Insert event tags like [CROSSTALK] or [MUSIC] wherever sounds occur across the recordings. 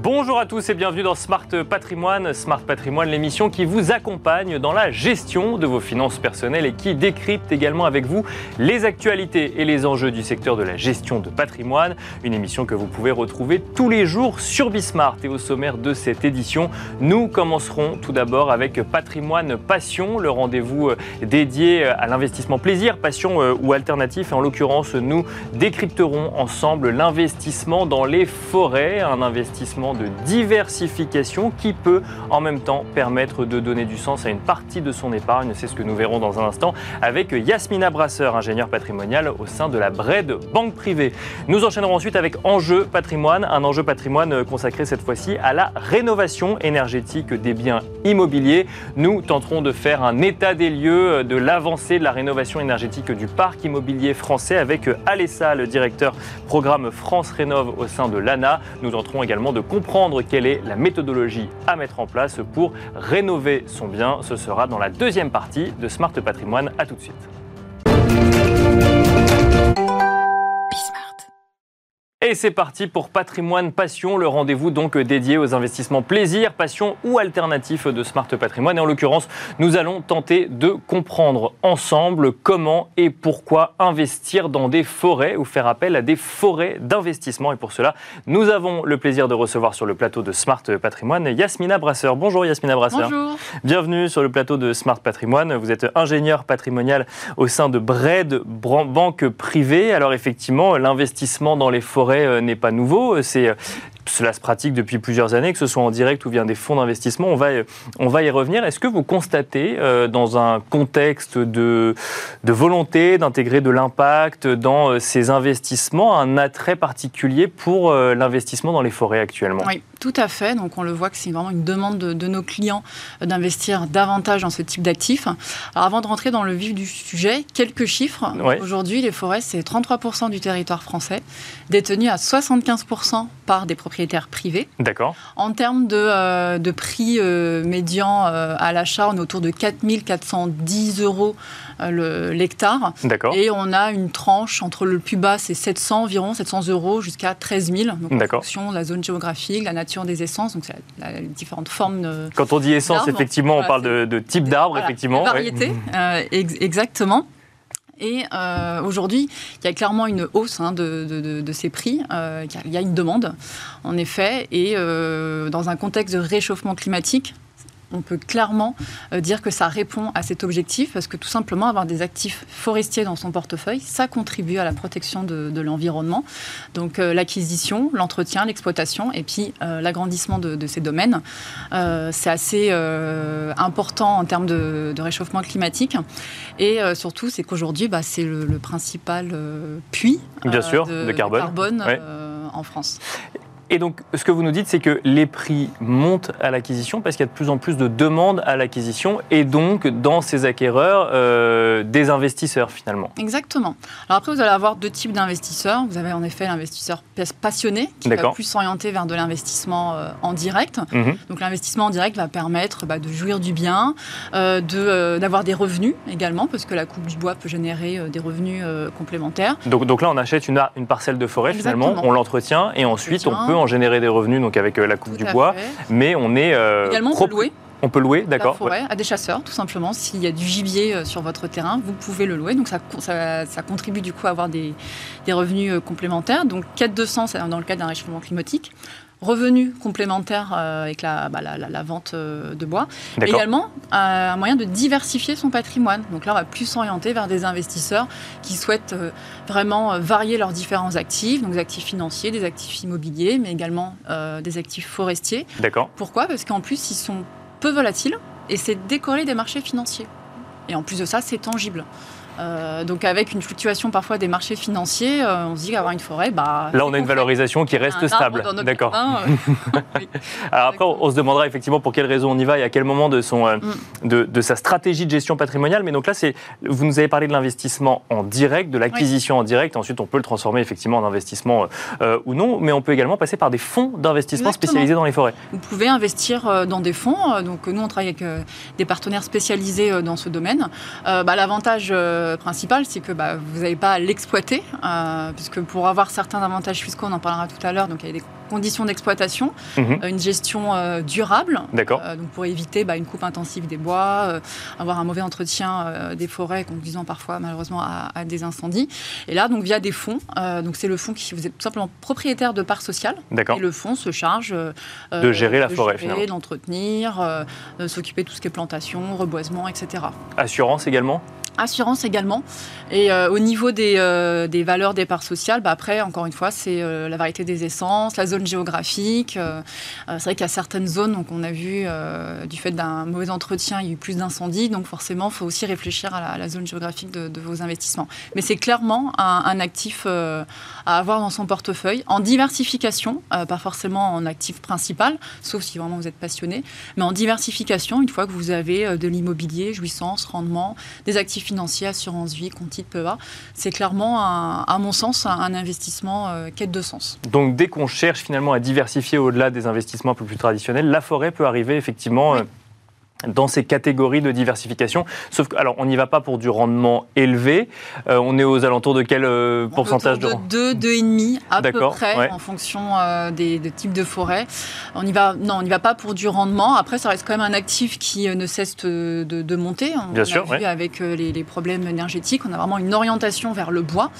Bonjour à tous et bienvenue dans Smart Patrimoine. Smart Patrimoine, l'émission qui vous accompagne dans la gestion de vos finances personnelles et qui décrypte également avec vous les actualités et les enjeux du secteur de la gestion de patrimoine. Une émission que vous pouvez retrouver tous les jours sur Bismart. Et au sommaire de cette édition, nous commencerons tout d'abord avec Patrimoine Passion, le rendez-vous euh, dédié à l'investissement plaisir, passion euh, ou alternatif. Et en l'occurrence, nous décrypterons ensemble l'investissement dans les forêts, un investissement de diversification qui peut en même temps permettre de donner du sens à une partie de son épargne. C'est ce que nous verrons dans un instant avec Yasmina Brasseur, ingénieure patrimoniale au sein de la BRED Banque Privée. Nous enchaînerons ensuite avec Enjeu patrimoine, un enjeu patrimoine consacré cette fois-ci à la rénovation énergétique des biens immobiliers. Nous tenterons de faire un état des lieux de l'avancée de la rénovation énergétique du parc immobilier français avec Alessa, le directeur programme France Rénove au sein de l'ANA. Nous tenterons également de comprendre quelle est la méthodologie à mettre en place pour rénover son bien. Ce sera dans la deuxième partie de Smart Patrimoine. A tout de suite. Et c'est parti pour Patrimoine Passion, le rendez-vous donc dédié aux investissements plaisir, passion ou alternatifs de Smart Patrimoine. Et en l'occurrence, nous allons tenter de comprendre ensemble comment et pourquoi investir dans des forêts ou faire appel à des forêts d'investissement. Et pour cela, nous avons le plaisir de recevoir sur le plateau de Smart Patrimoine Yasmina Brasseur. Bonjour Yasmina Brasseur. Bonjour. Bienvenue sur le plateau de Smart Patrimoine. Vous êtes ingénieur patrimonial au sein de Bred Banque Privée. Alors effectivement, l'investissement dans les forêts euh, n'est pas nouveau. C'est cela se pratique depuis plusieurs années, que ce soit en direct ou via des fonds d'investissement. On va, on va y revenir. Est-ce que vous constatez, euh, dans un contexte de, de volonté d'intégrer de l'impact dans euh, ces investissements, un attrait particulier pour l'investissement dans les forêts actuellement? Tout à fait. Donc on le voit que c'est vraiment une demande de, nos clients d'investir davantage dans ce type d'actifs. Alors avant de rentrer dans le vif du sujet, quelques chiffres. Aujourd'hui, les forêts, c'est 33% du territoire français, détenu à 75% par des propriétaires privés. D'accord. En termes de, euh, de prix euh, médian euh, à l'achat, on est autour de 4410 euros l'hectare. D'accord. Et on a une tranche entre le plus bas, c'est 700 environ, 700 euros, jusqu'à 13 000. Donc en fonction de la zone géographique, la nature des essences, donc les différentes formes de. Quand on dit essence, effectivement, on parle de, type d'arbre, effectivement. Variété, exactement. Et euh, aujourd'hui, il y a clairement une hausse hein, de, ces prix. Euh, il y a une demande, en effet. Et euh, dans un contexte de réchauffement climatique, on peut clairement euh, dire que ça répond à cet objectif parce que tout simplement avoir des actifs forestiers dans son portefeuille, ça contribue à la protection de, l'environnement. Donc euh, l'acquisition, l'entretien, l'exploitation et puis euh, l'agrandissement de, ces domaines, c'est assez important en termes de, réchauffement climatique. Et surtout, c'est qu'aujourd'hui, bah, c'est le, principal puits Bien sûr, de, carbone, en France. Et donc, ce que vous nous dites, c'est que les prix montent à l'acquisition parce qu'il y a de plus en plus de demandes à l'acquisition et donc, dans ces acquéreurs, euh, des investisseurs finalement. Exactement. Alors après, vous allez avoir deux types d'investisseurs. Vous avez en effet l'investisseur passionné qui va plus s'orienter vers de l'investissement euh, en direct. Mhm. Donc l'investissement en direct va permettre bah, de jouir du bien, euh, d'avoir des revenus également parce que la coupe du bois peut générer des revenus complémentaires. Donc, donc là, on achète une, une parcelle de forêt finalement, on l'entretient et ensuite on peut en générer des revenus donc avec euh, la coupe du bois, mais on est euh, également on peut louer. On peut louer, d'accord. forêt à des chasseurs, tout simplement. S'il y a du gibier euh, sur votre terrain, vous pouvez le louer. Donc ça, ça, contribue du coup à avoir des, des revenus complémentaires. Donc 4 200, c'est dans le cadre d'un réchauffement climatique revenus complémentaires euh, avec la, bah, la, vente euh, de bois. Également, euh, un moyen de diversifier son patrimoine. Donc là, on va plus s'orienter vers des investisseurs qui souhaitent vraiment varier leurs différents actifs, donc des actifs financiers, des actifs immobiliers, mais également des actifs forestiers. D'accord. Pourquoi? Parce qu'en plus, ils sont peu volatiles et c'est décoller des marchés financiers. Et en plus de ça, c'est tangible. Euh, donc avec une fluctuation parfois des marchés financiers, euh, on se dit qu'avoir une forêt, bah, là on a une valorisation qui reste stable. D'accord. Euh. [LAUGHS] [LAUGHS] Alors après, on se demandera effectivement pour quelles raisons on y va et à quel moment de son mm. de, sa stratégie de gestion patrimoniale. Mais donc là, vous nous avez parlé de l'investissement en direct, de l'acquisition en direct. Ensuite, on peut le transformer effectivement en investissement ou non, mais on peut également passer par des fonds d'investissement spécialisés dans les forêts. Vous pouvez investir dans des fonds. Donc nous, on travaille avec des partenaires spécialisés dans ce domaine. Bah, l'avantage principal, c'est que bah, vous n'avez pas à l'exploiter, euh, puisque pour avoir certains avantages fiscaux, on en parlera tout à l'heure, donc il y a des conditions d'exploitation, Mhm. une gestion euh, durable, D'accord. euh, donc pour éviter bah, une coupe intensive des bois, euh, avoir un mauvais entretien euh, des forêts conduisant parfois malheureusement à, à des incendies. Et là, donc via des fonds, euh, donc c'est le fonds qui vous êtes tout simplement propriétaire de parts sociales. Et le fonds se charge euh, De gérer la de forêt, gérer, d'entretenir, euh, de s'occuper de tout ce qui est plantation, reboisement, etc. Assurance également? Assurance également. Et euh, au niveau des, euh, des valeurs des parts sociales, bah après, encore une fois, c'est euh, la variété des essences, la zone géographique. c'est vrai qu'il y a certaines zones, donc on a vu, du fait d'un mauvais entretien, il y a eu plus d'incendies. Donc forcément, il faut aussi réfléchir à la, zone géographique de, vos investissements. Mais c'est clairement un, un actif à avoir dans son portefeuille, en diversification, pas forcément en actif principal, sauf si vraiment vous êtes passionné, mais en diversification, une fois que vous avez de l'immobilier, jouissance, rendement, des actifs financiers, assurance vie, titre PEA, c'est clairement, un- à mon sens, un, un investissement euh, quête de sens. Donc dès qu'on cherche finalement à diversifier au-delà des investissements un peu plus traditionnels, la forêt peut arriver effectivement Oui. Dans ces catégories de diversification. Sauf que, alors, on n'y va pas pour du rendement élevé. Euh, on est aux alentours de quel euh, pourcentage de de 2, 2,5 à peu près ouais. en fonction euh, des, des types de forêts. On y va, non, on n'y va pas pour du rendement. Après, ça reste quand même un actif qui ne cesse de, de- monter. On Bien a sûr, vu ouais. avec les, les problèmes énergétiques, on a vraiment une orientation vers le bois.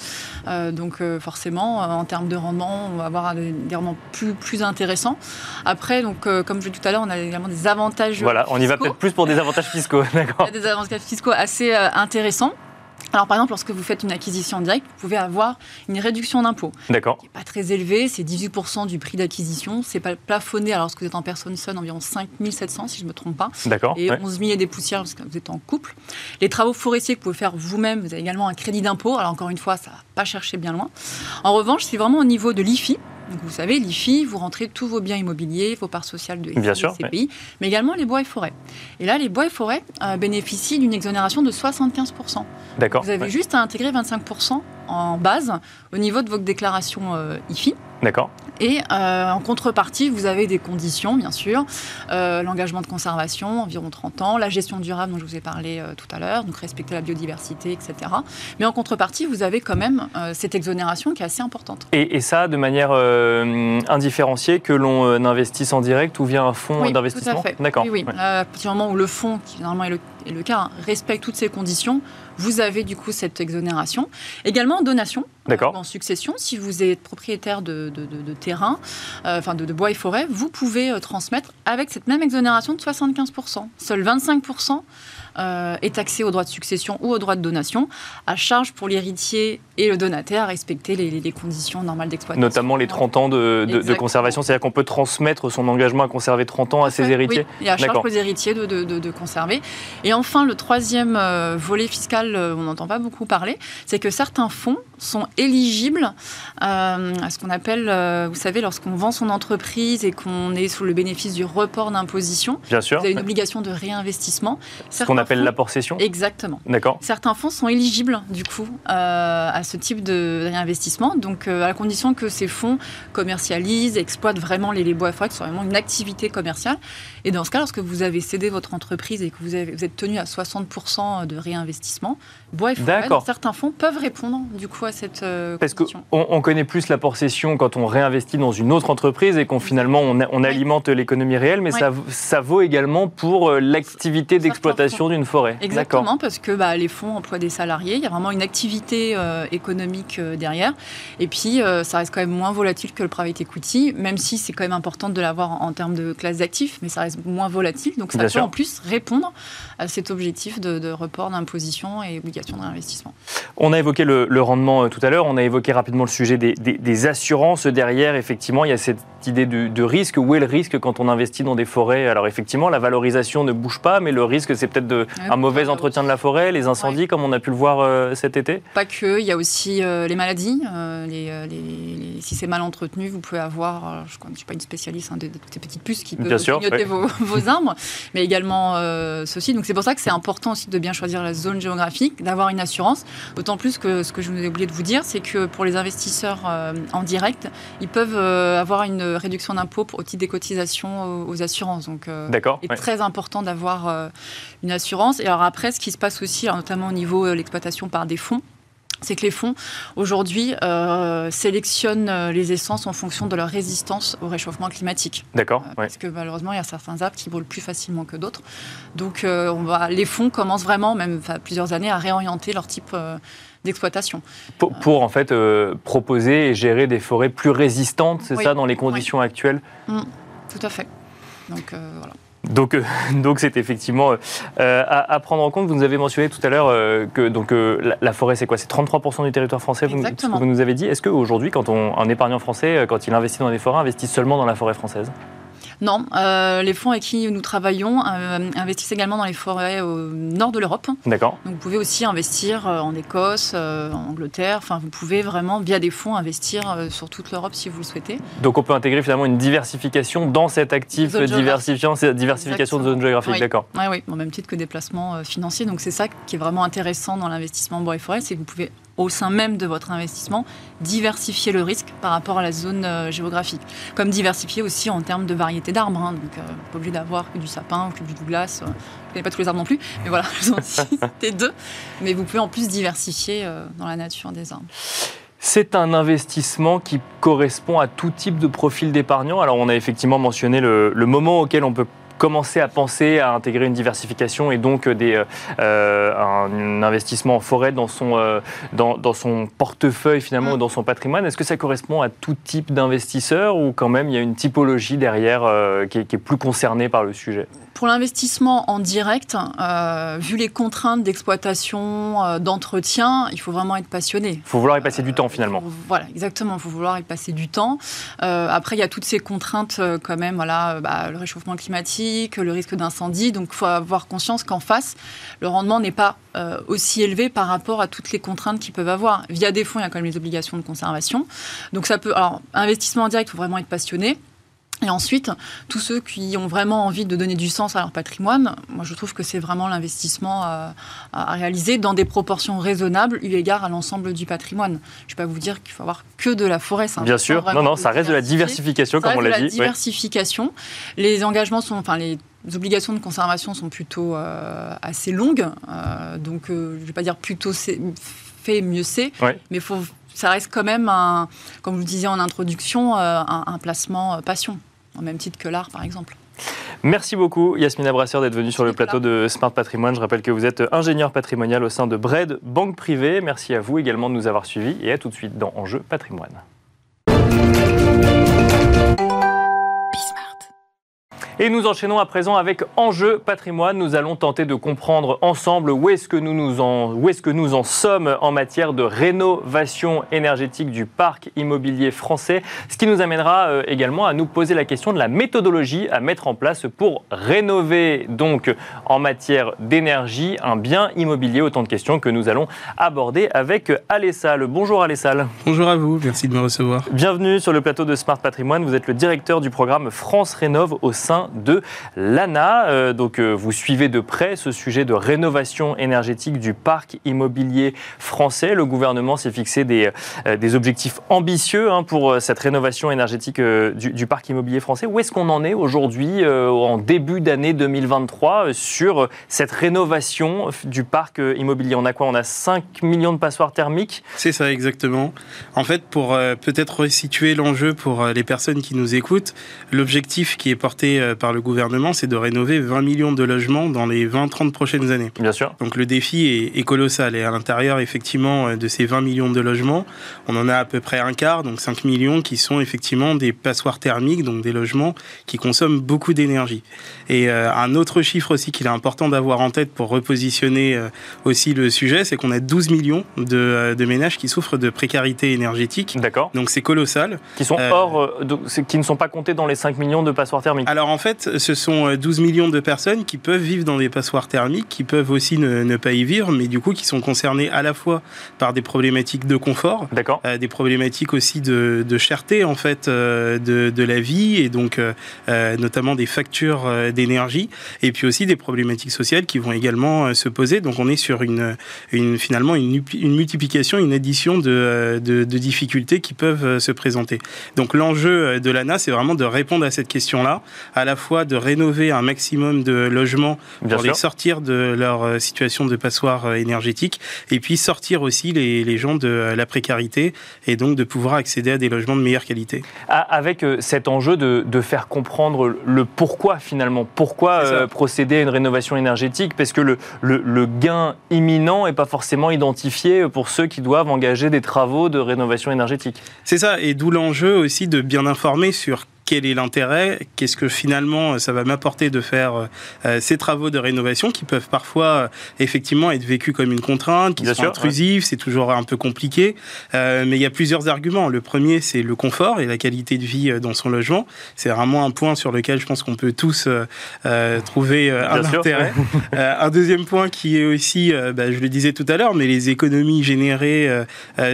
Donc forcément, en termes de rendement, on va avoir des, des rendements plus, plus intéressants. Après, donc, comme je dit tout à l'heure, on a également des avantages Voilà, on y va. Peut-être plus pour des avantages fiscaux, [LAUGHS] Il y d'accord a des avantages fiscaux assez euh, intéressants. Alors, par exemple, lorsque vous faites une acquisition directe, vous pouvez avoir une réduction d'impôt D'accord. qui n'est pas très élevée, c'est 18% du prix d'acquisition. C'est pas plafonné, alors lorsque vous êtes en personne seule, environ 5 700, si je ne me trompe pas. D'accord. Et ouais. 11 000 et des poussières lorsque vous êtes en couple. Les travaux forestiers que vous pouvez faire vous-même, vous avez également un crédit d'impôt. Alors, encore une fois, ça ne va pas chercher bien loin. En revanche, c'est vraiment au niveau de l'IFI. Donc, vous savez, l'IFI, vous rentrez tous vos biens immobiliers, vos parts sociales de Bien sûr, CPI, mais également les bois et forêts. Et là, les bois et forêts euh, bénéficient d'une exonération de 75%. D'accord. Vous avez ouais. juste à intégrer 25% en base au niveau de votre déclaration euh, IFI. D'accord. Et euh, en contrepartie, vous avez des conditions, bien sûr. Euh, L'engagement de conservation, environ 30 ans. La gestion durable, dont je vous ai parlé euh, tout à l'heure. Donc respecter la biodiversité, etc. Mais en contrepartie, vous avez quand même cette exonération qui est assez importante. Et, et ça, de manière indifférenciée, que l'on investisse en direct ou via un fonds Oui, d'investissement tout à fait. D'accord. Oui, oui. ouais. À partir du moment où le fonds, qui normalement est le, est le cas, hein, respecte toutes ces conditions, vous avez du coup cette exonération. Également en donation, D'accord. en succession, si vous êtes propriétaire de, de, de- de terrain, euh, enfin de, de bois et forêt, vous pouvez euh, transmettre avec cette même exonération de 75%. Seuls 25% euh, est taxé au droit de succession ou au droit de donation, à charge pour l'héritier et le donataire à respecter les, conditions normales d'exploitation. Notamment les 30 ans de, de- de Exactement. conservation, c'est-à-dire qu'on peut transmettre son engagement à conserver 30 ans à ses héritiers Oui, et à charge les héritiers de, conserver. Et enfin, le troisième euh, volet fiscal, euh, on n'entend pas beaucoup parler, c'est que certains fonds sont éligibles euh, à ce qu'on appelle, euh, vous savez, lorsqu'on vend son entreprise et qu'on est sous le bénéfice du report d'imposition, Bien sûr. vous avez une obligation de réinvestissement. Qu'on appelle l'apport cession Exactement. D'accord. Certains fonds sont éligibles, du coup, euh, à ce type de réinvestissement. Donc, euh, à la condition que ces fonds commercialisent, exploitent vraiment les, les bois forêts, ce soit vraiment une activité commerciale. Et dans ce cas, lorsque vous avez cédé votre entreprise et que vous, avez- vous êtes tenu à 60% de réinvestissement, bois et certains fonds peuvent répondre, du coup, à cette euh, Parce qu'on condition. on connaît plus l'apport cession quand on réinvestit dans une autre entreprise et qu'on finalement on, a- on alimente l'économie réelle, mais Oui. ça, ça vaut également pour euh, l'activité d'exploitation d'une forêt. Exactement, parce que bah, les fonds emploient des salariés, il y a vraiment une activité euh, économique euh, derrière. Et puis, ça reste quand même moins volatile que le private equity, même si c'est quand même important de l'avoir en, termes de classe d'actifs, mais ça reste moins volatile. Donc, ça Bien peut sûr. en plus répondre à cet objectif de, de report d'imposition et obligation de réinvestissement. On a évoqué le, le rendement euh, tout à l'heure, on a évoqué rapidement le sujet des, des- des assurances. Derrière, effectivement, il y a cette idée de, de risque. Où est le risque quand on investit dans des forêts? Alors effectivement, la valorisation ne bouge pas, mais le risque, c'est peut-être Ouais, un mauvais entretien de la forêt, les incendies, comme on a pu le voir euh, cet été. Pas que, il y a aussi euh, les maladies. euh, les, les- les- si c'est mal entretenu, vous pouvez avoir, je ne suis pas une spécialiste hein, de, de toutes ces petites puces qui peuvent ouais. vos, vos arbres, mais également ceci. Donc c'est pour ça que c'est important aussi de bien choisir la zone géographique, d'avoir une assurance. D'autant plus que ce que je vous ai oublié de vous dire, c'est que pour les investisseurs euh, en direct, ils peuvent euh, avoir une réduction d'impôt au titre des cotisations aux, assurances. Donc euh, D'accord il est ouais. très important d'avoir une assurance. Et alors après, ce qui se passe aussi, alors notamment au niveau de l'exploitation par des fonds, c'est que les fonds, aujourd'hui, euh, sélectionnent euh, les essences en fonction de leur résistance au réchauffement climatique. D'accord. Euh, parce que malheureusement, il y a certains arbres qui brûlent plus facilement que d'autres. Donc, on va, les fonds commencent vraiment, même plusieurs années, à réorienter leur type d'exploitation. Pour, en fait proposer et gérer des forêts plus résistantes, c'est ça, dans les conditions actuelles? Mmh, Tout à fait. Donc voilà. Donc, euh, [LAUGHS] donc c'est effectivement euh, à, prendre en compte. Vous nous avez mentionné tout à l'heure euh, que donc la, forêt, c'est quoi? C'est 33% du territoire français. Vous, ce que vous nous avez dit. Est-ce qu'aujourd'hui, quand on, un épargnant français, quand il investit dans des forêts, investit seulement dans la forêt française? Non, euh, les fonds avec qui nous travaillons euh, investissent également dans les forêts au nord de l'Europe. D'accord. Donc vous pouvez aussi investir euh, en Écosse, en Angleterre. Enfin, vous pouvez vraiment, via des fonds, investir sur toute l'Europe si vous le souhaitez. Donc on peut intégrer finalement une diversification dans cet actif diversifiant, diversification de zones géographiques. D'accord. Oui, oui, au même titre que des placements financiers. Donc c'est ça qui est vraiment intéressant dans l'investissement en bois et forêt, c'est que vous pouvez au sein même de votre investissement, diversifier le risque par rapport à la zone euh, géographique. Comme diversifier aussi en termes de variété d'arbres. Hein. donc, euh, pas obligé d'avoir que du sapin ou que du douglas. Euh, je connais pas tous les arbres non plus, mais voilà, j'en cité deux. Mais vous pouvez en plus diversifier euh, dans la nature des arbres. C'est un investissement qui correspond à tout type de profil d'épargnant. Alors on a effectivement mentionné le moment auquel on peut commencer à penser à intégrer une diversification et donc des, euh, un investissement en forêt dans son, euh, dans, dans, son portefeuille finalement, mm. dans son patrimoine. Est-ce que ça correspond à tout type d'investisseur ou quand même il y a une typologie derrière euh, qui, est, plus concernée par le sujet? Pour l'investissement en direct, vu les contraintes d'exploitation, d'entretien, il faut vraiment être passionné. Il faut vouloir y passer du temps finalement. Voilà, exactement. Il faut vouloir y passer du temps. après, il y a toutes ces contraintes quand même, voilà, bah, le réchauffement climatique que le risque d'incendie. Donc il faut avoir conscience qu'en face, le rendement n'est pas euh, aussi élevé par rapport à toutes les contraintes qu'ils peuvent avoir. Via des fonds, il y a quand même les obligations de conservation. Donc ça peut. Alors, investissement en direct, il faut vraiment être passionné. Et ensuite, tous ceux qui ont vraiment envie de donner du sens à leur patrimoine, moi je trouve que c'est vraiment l'investissement à, réaliser dans des proportions raisonnables eu égard à l'ensemble du patrimoine. Je ne vais pas vous dire qu'il faut avoir que de la forêt. Bien sûr, non, non, ça reste de la diversification, comme on l'a dit. la diversification. Les engagements sont, enfin les obligations de conservation sont plutôt euh, assez longues, euh, donc euh, je ne vais pas dire plutôt fait mieux c'est, mais faut ça reste quand même, un, comme vous le disiez en introduction, un placement passion au même titre que l'art, par exemple. Merci beaucoup Yasmina Brasseur d'être venue sur le plateau de Smart Patrimoine. Je rappelle que vous êtes ingénieur patrimonial au sein de Bred Banque Privée. Merci à vous également de nous avoir suivis et à tout de suite dans Enjeu Patrimoine. Et nous enchaînons à présent avec Enjeu patrimoine. Nous allons tenter de comprendre ensemble où est-ce que nous, nous en, où est-ce que nous en sommes en matière de rénovation énergétique du parc immobilier français. Ce qui nous amènera euh, également à nous poser la question de la méthodologie à mettre en place pour rénover donc en matière d'énergie un bien immobilier. Autant de questions que nous allons aborder avec Alessal. Bonjour Alessal. Bonjour à vous, merci de me recevoir. Bienvenue sur le plateau de Smart Patrimoine. Vous êtes le directeur du programme France Rénove au sein de l'ANA. Euh, donc euh, vous suivez de près ce sujet de rénovation énergétique du parc immobilier français. Le gouvernement s'est fixé des, euh, objectifs ambitieux hein, pour cette rénovation énergétique du, parc immobilier français. Où est-ce qu'on en est aujourd'hui, en début d'année 2023, sur cette rénovation du parc immobilier? On a quoi? On a 5 millions de passoires thermiques? C'est ça, exactement. En fait, pour peut-être resituer l'enjeu pour les personnes qui nous écoutent, l'objectif qui est porté par le gouvernement, c'est de rénover 20 millions de logements dans les 20-30 prochaines années. Bien sûr. Donc le défi est, colossal. Et à l'intérieur, effectivement, de ces 20 millions de logements, on en a à peu près un quart, donc 5 millions, qui sont effectivement des passoires thermiques, donc des logements qui consomment beaucoup d'énergie. Et euh, un autre chiffre aussi qu'il est important d'avoir en tête pour repositionner euh, aussi le sujet, c'est qu'on a 12 millions de, euh, de, ménages qui souffrent de précarité énergétique. D'accord. Donc c'est colossal. Qui sont hors, qui ne sont pas comptés dans les 5 millions de passoires thermiques. Alors en fait, ce sont 12 millions de personnes qui peuvent vivre dans des passoires thermiques, qui peuvent aussi ne, ne pas y vivre, mais du coup qui sont concernées à la fois par des problématiques de confort, D'accord. des problématiques aussi de, de cherté en fait de, de, la vie et donc notamment des factures d'énergie, et puis aussi des problématiques sociales qui vont également euh, se poser. Donc on est sur une, une finalement une, une, multiplication, une addition de, euh, de, de, difficultés qui peuvent euh, se présenter. Donc l'enjeu de l'ANA, c'est vraiment de répondre à cette question-là, à la fois de rénover un maximum de logements pour les sortir de leur situation de passoire énergétique et puis sortir aussi les, les gens de la précarité et donc de pouvoir accéder à des logements de meilleure qualité. Avec cet enjeu de, de faire comprendre le pourquoi finalement, pourquoi procéder à une rénovation énergétique, parce que le, le, le gain imminent n'est pas forcément identifié pour ceux qui doivent engager des travaux de rénovation énergétique. C'est ça, et d'où l'enjeu aussi de bien informer sur quel est l'intérêt, qu'est-ce que finalement ça va m'apporter de faire euh, ces travaux de rénovation qui peuvent parfois euh, effectivement être vécus comme une contrainte, qui sont intrusifs, c'est toujours un peu compliqué. Euh, mais il y a plusieurs arguments. Le premier, c'est le confort et la qualité de vie dans son logement. C'est vraiment un point sur lequel je pense qu'on peut tous trouver un intérêt. [LAUGHS] un deuxième point qui est aussi, bah, je le disais tout à l'heure, mais les économies générées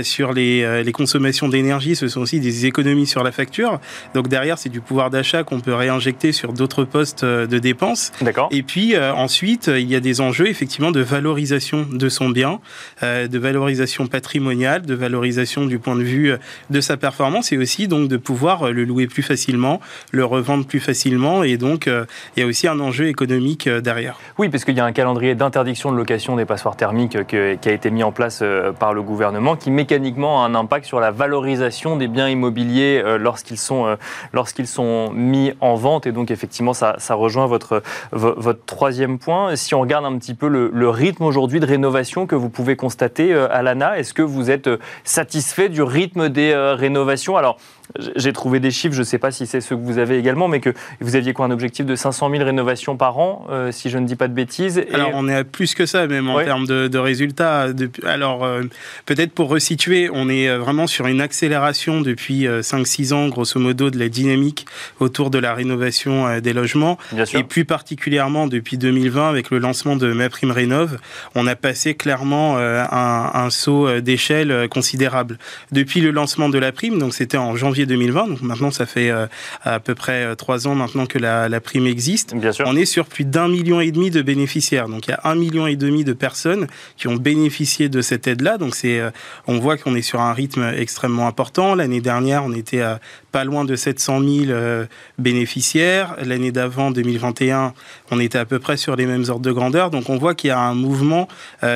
sur les, les consommations d'énergie, ce sont aussi des économies sur la facture. Donc derrière, c'est du pouvoir d'achat qu'on peut réinjecter sur d'autres postes euh, de dépenses. D'accord. Et puis euh, ensuite, il y a des enjeux effectivement de valorisation de son bien, euh, de valorisation patrimoniale, de valorisation du point de vue de sa performance et aussi donc de pouvoir le louer plus facilement, le revendre plus facilement et donc il y a aussi un enjeu économique derrière. Oui, parce qu'il y a un calendrier d'interdiction de location des passoires thermiques qui a été mis en place par le gouvernement qui mécaniquement a un impact sur la valorisation des biens immobiliers lorsqu'ils sont lorsqu'ils qu'ils sont mis en vente. Et donc, effectivement, ça, rejoint votre, votre troisième point. Si on regarde un petit peu le, rythme aujourd'hui de rénovation que vous pouvez constater euh, à l'ANA, est-ce que vous êtes euh, satisfait du rythme des euh, rénovations? Alors, j'ai trouvé des chiffres, je ne sais pas si c'est ceux que vous avez également, mais que vous aviez quoi un objectif de 500 000 rénovations par an, euh, si je ne dis pas de bêtises. Alors on est à plus que ça même en termes de, résultats. alors euh, peut-être pour resituer, on est euh, vraiment sur une accélération depuis 5-6 ans, grosso modo, de la dynamique autour de la rénovation des logements. Et plus particulièrement depuis 2020, avec le lancement de Ma Prime Rénov, on a passé clairement un, un saut d'échelle considérable. Depuis le lancement de la prime, donc c'était en janvier 2020. Donc maintenant, ça fait euh, à peu près euh, trois ans maintenant que la, prime existe. Bien sûr. On est sur plus d'un million et demi de bénéficiaires. Donc il y a un million et demi de personnes qui ont bénéficié de cette aide-là. Donc c'est, euh, on voit qu'on est sur un rythme extrêmement important. L'année dernière, on était à pas loin de 700 000 bénéficiaires. L'année d'avant, 2021, on était à peu près sur les mêmes ordres de grandeur. Donc on voit qu'il y a un mouvement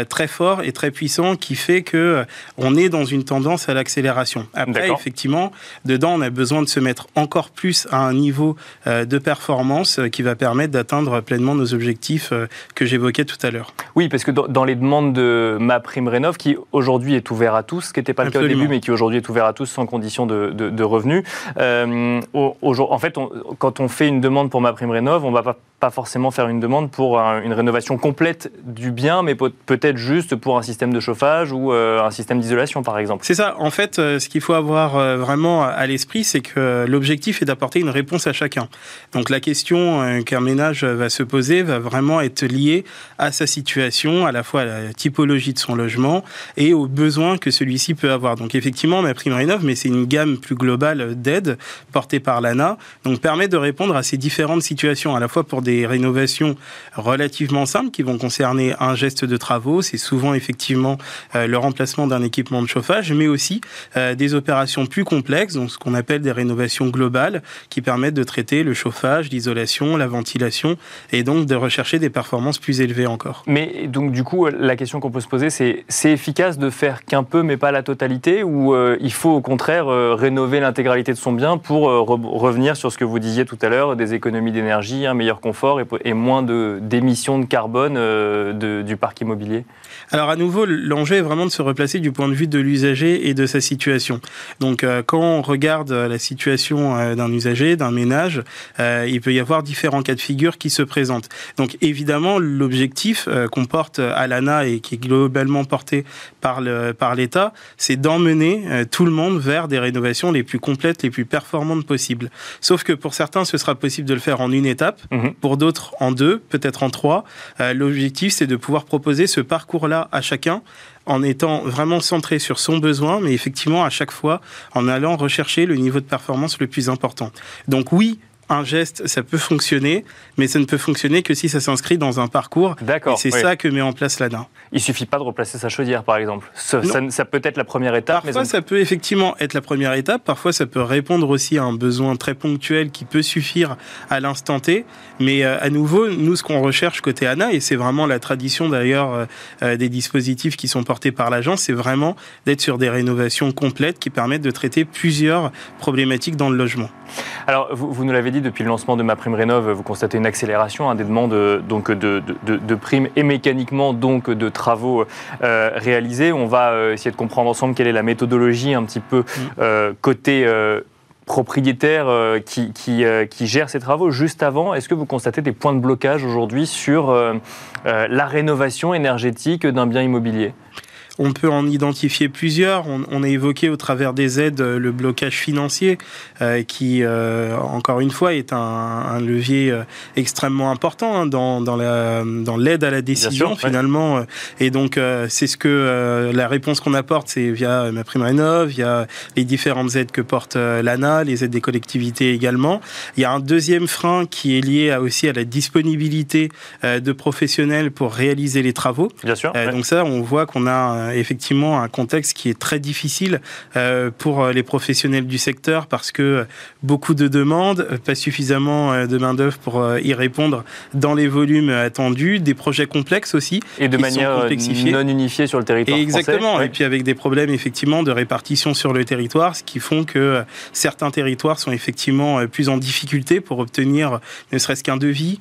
très fort et très puissant qui fait que on est dans une tendance à l'accélération. Après, effectivement, Dedans, on a besoin de se mettre encore plus à un niveau euh, de performance euh, qui va permettre d'atteindre pleinement nos objectifs euh, que j'évoquais tout à l'heure. Oui, parce que dans les demandes de ma prime rénov, qui aujourd'hui est ouvert à tous, ce qui n'était pas le cas au début, mais qui aujourd'hui est ouvert à tous sans condition de, revenus. en fait, quand on fait une demande pour ma prime rénov, on ne va pas, pas, forcément faire une demande pour une rénovation complète du bien, mais peut-être juste pour un système de chauffage ou un système d'isolation, par exemple. C'est ça. En fait, ce qu'il faut avoir vraiment à l'esprit, c'est que l'objectif est d'apporter une réponse à chacun. Donc la question euh, qu'un ménage va se poser va vraiment être liée à sa situation, à la fois à la typologie de son logement et aux besoins que celui-ci peut avoir. Donc effectivement, ma prime rénov, mais c'est une gamme plus globale d'aides portée par l'ANA, donc permet de répondre à ces différentes situations, à la fois pour rénovations relativement simples qui vont concerner un geste de travaux, c'est souvent effectivement euh, le remplacement d'un équipement de chauffage, mais aussi euh, des opérations plus complexes, donc ce qu'on appelle des rénovations globales qui permettent de traiter le chauffage, l'isolation, la ventilation et donc de rechercher des performances plus élevées encore. Mais donc du coup, la question qu'on peut se poser, c'est c'est efficace de faire qu'un peu mais pas la totalité ou euh, il faut au contraire rénover l'intégralité de son bien pour revenir sur ce que vous disiez tout à l'heure, des économies d'énergie, un meilleur confort et, moins d'émissions de, carbone du parc immobilier? Alors à nouveau, l'enjeu est vraiment de se replacer du point de vue de l'usager et de sa situation. Donc quand on regarde euh, la situation euh, d'un usager, d'un ménage, euh, il peut y avoir différents cas de figure qui se présentent. Donc évidemment, l'objectif qu'on porte à l'ANA et qui est globalement porté par le par l'État, c'est d'emmener tout le monde vers des rénovations les plus complètes, les plus performantes possibles. Sauf que pour certains, ce sera possible de le faire en une étape, mhm. pour d'autres en deux, peut-être en trois. L'objectif, c'est de pouvoir proposer ce parcours-là à chacun en étant vraiment centré sur son besoin, mais effectivement à chaque fois en allant rechercher le niveau de performance le plus important. Donc oui, un geste, ça peut fonctionner, mais ça ne peut fonctionner que si ça s'inscrit dans un parcours. D'accord. Et c'est ça que met en place l'ANA. Il suffit pas de replacer sa chaudière, par exemple. Ça, ça, ça peut être la première étape. Parfois, ça peut effectivement être la première étape. Parfois, ça peut répondre aussi à un besoin très ponctuel qui peut suffire à l'instant T. Mais euh, à nouveau, nous, ce qu'on recherche côté ANA, et c'est vraiment la tradition d'ailleurs euh, euh, des dispositifs qui sont portés par l'agence, c'est vraiment d'être sur des rénovations complètes qui permettent de traiter plusieurs problématiques dans le logement. Alors, vous, vous nous l'avez dit, depuis le lancement de Ma Prime Rénov, vous constatez une accélération hein, des demandes donc, de, de, de, primes et mécaniquement donc de travaux euh, réalisés. On va euh, essayer de comprendre ensemble quelle est la méthodologie un petit peu mm. euh, côté propriétaire qui, qui, qui, gère ces travaux. Juste avant, est-ce que vous constatez des points de blocage aujourd'hui sur la rénovation énergétique d'un bien immobilier? On peut en identifier plusieurs. On, a évoqué au travers des aides euh, le blocage financier, euh, qui, euh, encore une fois, est un, levier extrêmement important hein, dans, dans l'aide à la décision, finalement. Et donc, c'est ce que la réponse qu'on apporte, c'est via ma prime rénov, via les différentes aides que porte l'ANA, les aides des collectivités également. Il y a un deuxième frein qui est lié aussi à la disponibilité de professionnels pour réaliser les travaux. Bien sûr. Donc ça, on voit qu'on a effectivement un contexte qui est très difficile euh, pour euh, les professionnels du secteur parce que beaucoup de demandes, pas suffisamment euh, de main-d'œuvre pour y répondre dans les volumes attendus, des projets complexes aussi. Et de manière non unifiée sur le territoire. Et exactement. Français, et puis avec des problèmes effectivement de répartition sur le territoire, ce qui font que certains territoires sont effectivement plus en difficulté pour obtenir ne serait-ce qu'un devis,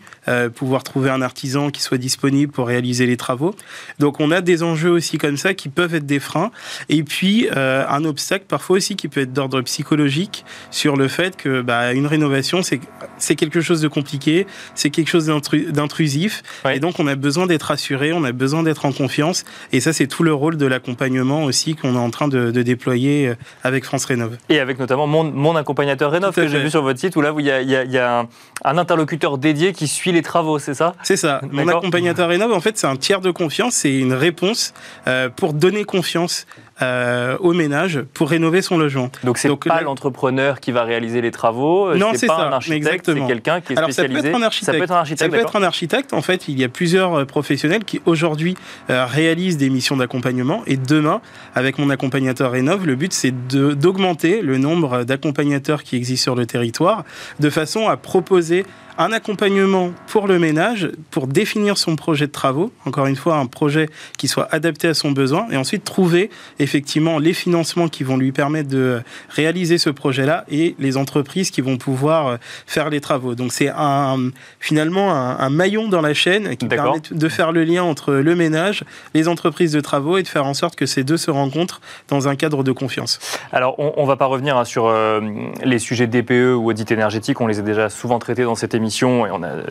pouvoir trouver un artisan qui soit disponible pour réaliser les travaux. Donc on a des enjeux aussi comme ça qui peuvent être des freins. Et puis, euh, un obstacle parfois aussi qui peut être d'ordre psychologique sur le fait que bah, une rénovation, c'est quelque chose de compliqué, c'est quelque chose d'intrusif. Et donc, on a besoin d'être assuré, on a besoin d'être en confiance. Et ça, c'est tout le rôle de l'accompagnement aussi qu'on est en train de, déployer euh, avec France Rénov. Et avec notamment mon, mon accompagnateur Rénov que j'ai vu sur votre site où là, il y a, y a un, un, interlocuteur dédié qui suit les travaux, c'est ça? C'est ça. Mon accompagnateur Rénov, en fait, c'est un tiers de confiance, c'est une réponse euh, pour donner confiance euh, au ménage pour rénover son logement. Donc c'est pas l'entrepreneur qui va réaliser les travaux, non c'est pas un architecte, c'est quelqu'un qui est Alors, spécialisé. Ça peut être un architecte. Ça peut être un architecte. Ça peut être un architecte. En fait, il y a plusieurs euh, professionnels qui aujourd'hui euh, réalisent des missions d'accompagnement et demain, avec mon accompagnateur Rénov, le but c'est d'augmenter le nombre d'accompagnateurs qui existent sur le territoire de façon à proposer un accompagnement pour le ménage, pour définir son projet de travaux, encore une fois un projet qui soit adapté à son besoin, et ensuite trouver effectivement les financements qui vont lui permettre de réaliser ce projet-là et les entreprises qui vont pouvoir euh, faire les travaux. Donc c'est un, finalement un, maillon dans la chaîne qui permet de faire le lien entre le ménage, les entreprises de travaux et de faire en sorte que ces deux se rencontrent dans un cadre de confiance. Alors on ne va pas revenir hein, sur euh, les sujets DPE ou audit énergétique, on les a déjà souvent traités dans cette émission et on a euh,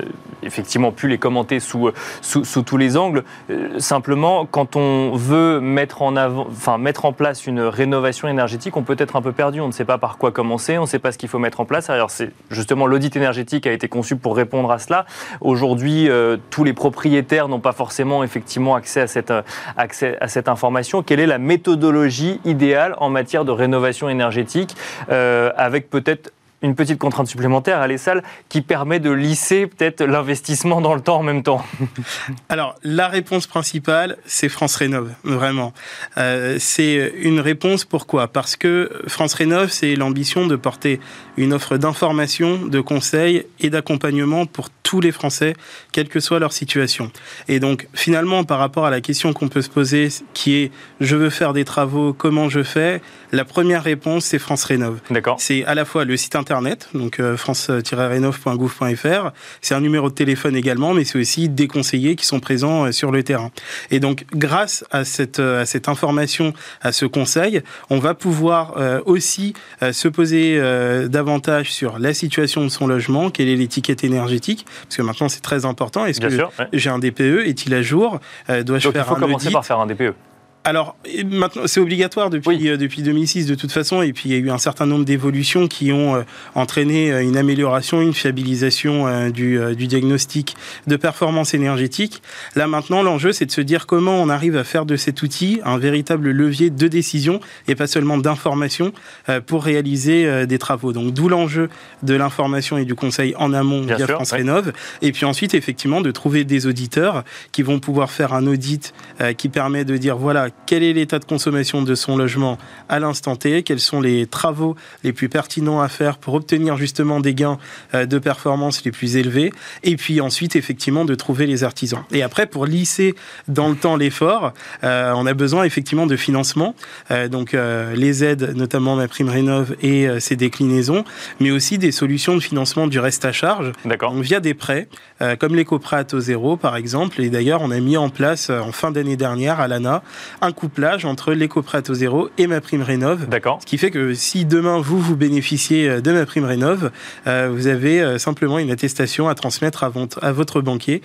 effectivement pu les commenter sous, sous, sous tous les angles. simplement, quand on veut mettre en avant, enfin mettre en place une rénovation énergétique, on peut être un peu perdu. On ne sait pas par quoi commencer, on ne sait pas ce qu'il faut mettre en place. Alors, justement l'audit énergétique a été conçu pour répondre à cela. Aujourd'hui, euh, tous les propriétaires n'ont pas forcément effectivement accès à cette, euh, accès à cette information. Quelle est la méthodologie idéale en matière de rénovation énergétique, euh, avec peut-être une petite contrainte supplémentaire à l'ESAL qui permet de lisser peut-être l'investissement dans le temps en même temps [LAUGHS] Alors, la réponse principale, c'est France Rénov, vraiment. Euh, c'est une réponse pourquoi? Parce que France Rénov, c'est l'ambition de porter une offre d'information, de conseils et d'accompagnement pour tous les Français, quelle que soit leur situation. Et donc, finalement, par rapport à la question qu'on peut se poser, qui est je veux faire des travaux, comment je fais? La première réponse, c'est France Rénov. D'accord. C'est à la fois le site internet, donc euh, france-rénov.gouv.fr, c'est un numéro de téléphone également, mais c'est aussi des conseillers qui sont présents euh, sur le terrain. Et donc, grâce à cette, euh, à cette information, à ce conseil, on va pouvoir aussi se poser davantage sur la situation de son logement, quelle est l'étiquette énergétique, parce que maintenant c'est très important. Est-ce que j'ai un DPE Est-il à jour Dois-je faire un il faut commencer par faire un DPE Alors, maintenant, c'est obligatoire depuis, euh, depuis 2006 de toute façon, et puis il y a eu un certain nombre d'évolutions qui ont euh, entraîné euh, une amélioration, une fiabilisation du, du, diagnostic de performance énergétique. Là maintenant, l'enjeu, c'est de se dire comment on arrive à faire de cet outil un véritable levier de décision et pas seulement d'information pour réaliser des travaux. Donc, d'où l'enjeu de l'information et du conseil en amont via France Rénov, et puis ensuite, effectivement, de trouver des auditeurs qui vont pouvoir faire un audit qui permet de dire voilà quel est l'état de consommation de son logement à l'instant T, quels sont les travaux les plus pertinents à faire pour obtenir justement des gains euh, de performance les plus élevés, et puis ensuite effectivement de trouver les artisans. Et après, pour lisser dans le temps l'effort, euh, on a besoin effectivement de financement, euh, donc les aides, notamment ma prime rénov et ses déclinaisons, mais aussi des solutions de financement du reste à charge, via des prêts, comme l'éco-prêt à taux zéro par exemple, et d'ailleurs on a mis en place en fin d'année dernière à l'ANA un couplage entre l'éco-prêt à zéro et ma prime rénov. D'accord. Ce qui fait que si demain vous, vous bénéficiez euh, de ma prime rénov, euh, vous avez euh, simplement une attestation à transmettre à, à votre banquier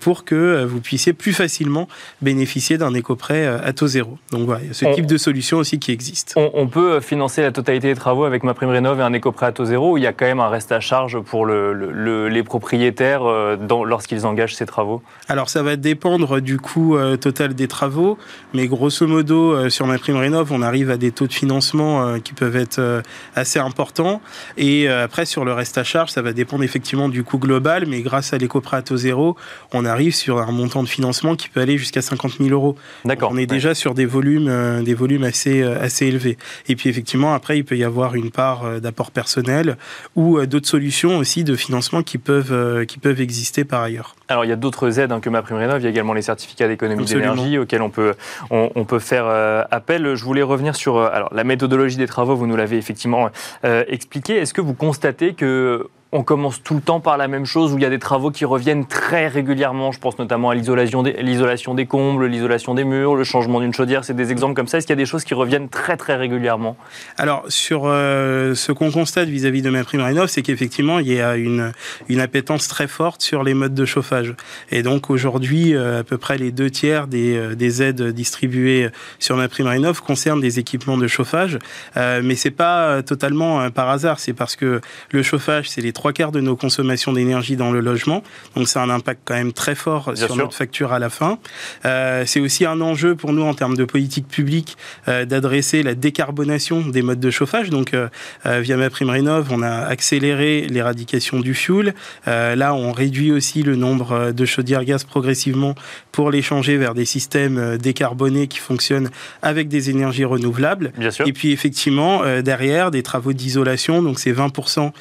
pour que vous puissiez plus facilement bénéficier d'un éco-prêt à taux zéro. Donc voilà, ce type de solution aussi qui existe. On, peut financer la totalité des travaux avec ma prime rénov et un éco-prêt à taux zéro ou il y a quand même un reste à charge pour le, les propriétaires lorsqu'ils engagent ces travaux? Alors ça va dépendre du coût total des travaux, mais grosso modo, euh, sur ma prime rénov, on arrive à des taux de financement euh, qui peuvent être euh, assez importants. Et après, sur le reste à charge, ça va dépendre effectivement du coût global, mais grâce à l'éco-prêt à taux zéro, on arrive sur un montant de financement qui peut aller jusqu'à 50 000 euros. D'accord. On est déjà sur des volumes, des volumes assez, assez élevés. Et puis effectivement, après, il peut y avoir une part d'apport personnel ou d'autres solutions aussi de financement qui peuvent, qui peuvent exister par ailleurs. Alors, il y a d'autres aides hein, que ma prime rénov. Il y a également les certificats d'économie d'énergie auxquels on peut, on, peut faire euh, appel. Je voulais revenir sur euh, alors, la méthodologie des travaux. Vous nous l'avez effectivement euh, expliqué. Est-ce que vous constatez que on commence tout le temps par la même chose, où il y a des travaux qui reviennent très régulièrement. Je pense notamment à l'isolation des, combles, l'isolation des murs, le changement d'une chaudière. C'est des exemples comme ça. Est-ce qu'il y a des choses qui reviennent très très régulièrement? Alors, sur euh, ce qu'on constate vis-à-vis de ma prime rénov, c'est qu'effectivement, il y a une, une appétence très forte sur les modes de chauffage. Et donc, aujourd'hui, euh, à peu près les deux tiers des, euh, des aides distribuées sur ma prime rénov concernent des équipements de chauffage. mais c'est pas totalement par hasard. C'est parce que le chauffage, c'est les quarts de nos consommations d'énergie dans le logement. Donc c'est un impact quand même très fort sur notre facture à la fin. Euh, c'est aussi un enjeu pour nous en termes de politique publique euh, d'adresser la décarbonation des modes de chauffage. Donc euh, via ma prime rénov, on a accéléré l'éradication du fuel. là, on réduit aussi le nombre de chaudières gaz progressivement pour les changer vers des systèmes décarbonés qui fonctionnent avec des énergies renouvelables. Bien sûr. Et puis effectivement, derrière, des travaux d'isolation. Donc c'est 20%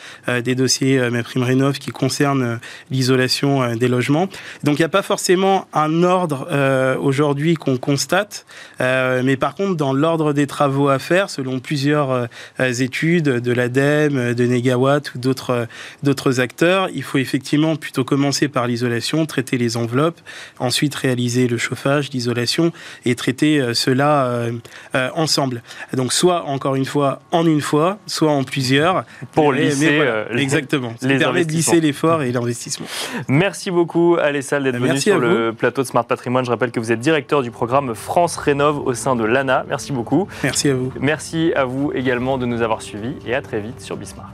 des dossiers euh, ma prime rénov qui concerne euh, l'isolation euh, des logements. Donc il n'y a pas forcément un ordre aujourd'hui qu'on constate, mais par contre dans l'ordre des travaux à faire, selon plusieurs études de l'ADEME, de Negawatt ou d'autres d'autres acteurs, il faut effectivement plutôt commencer par l'isolation, traiter les enveloppes, ensuite réaliser le chauffage, l'isolation et traiter cela ensemble. Donc soit encore une fois en une fois, soit en plusieurs. Pour lisser exactement. Ça permet de lisser l'effort et l'investissement. Merci beaucoup, Alessal, d'être venu sur le plateau de Smart Patrimoine. Je rappelle que vous êtes directeur du programme France Rénov au sein de l'ANA. Merci beaucoup. Merci à vous. Merci à vous également de nous avoir suivis et à très vite sur Bismart.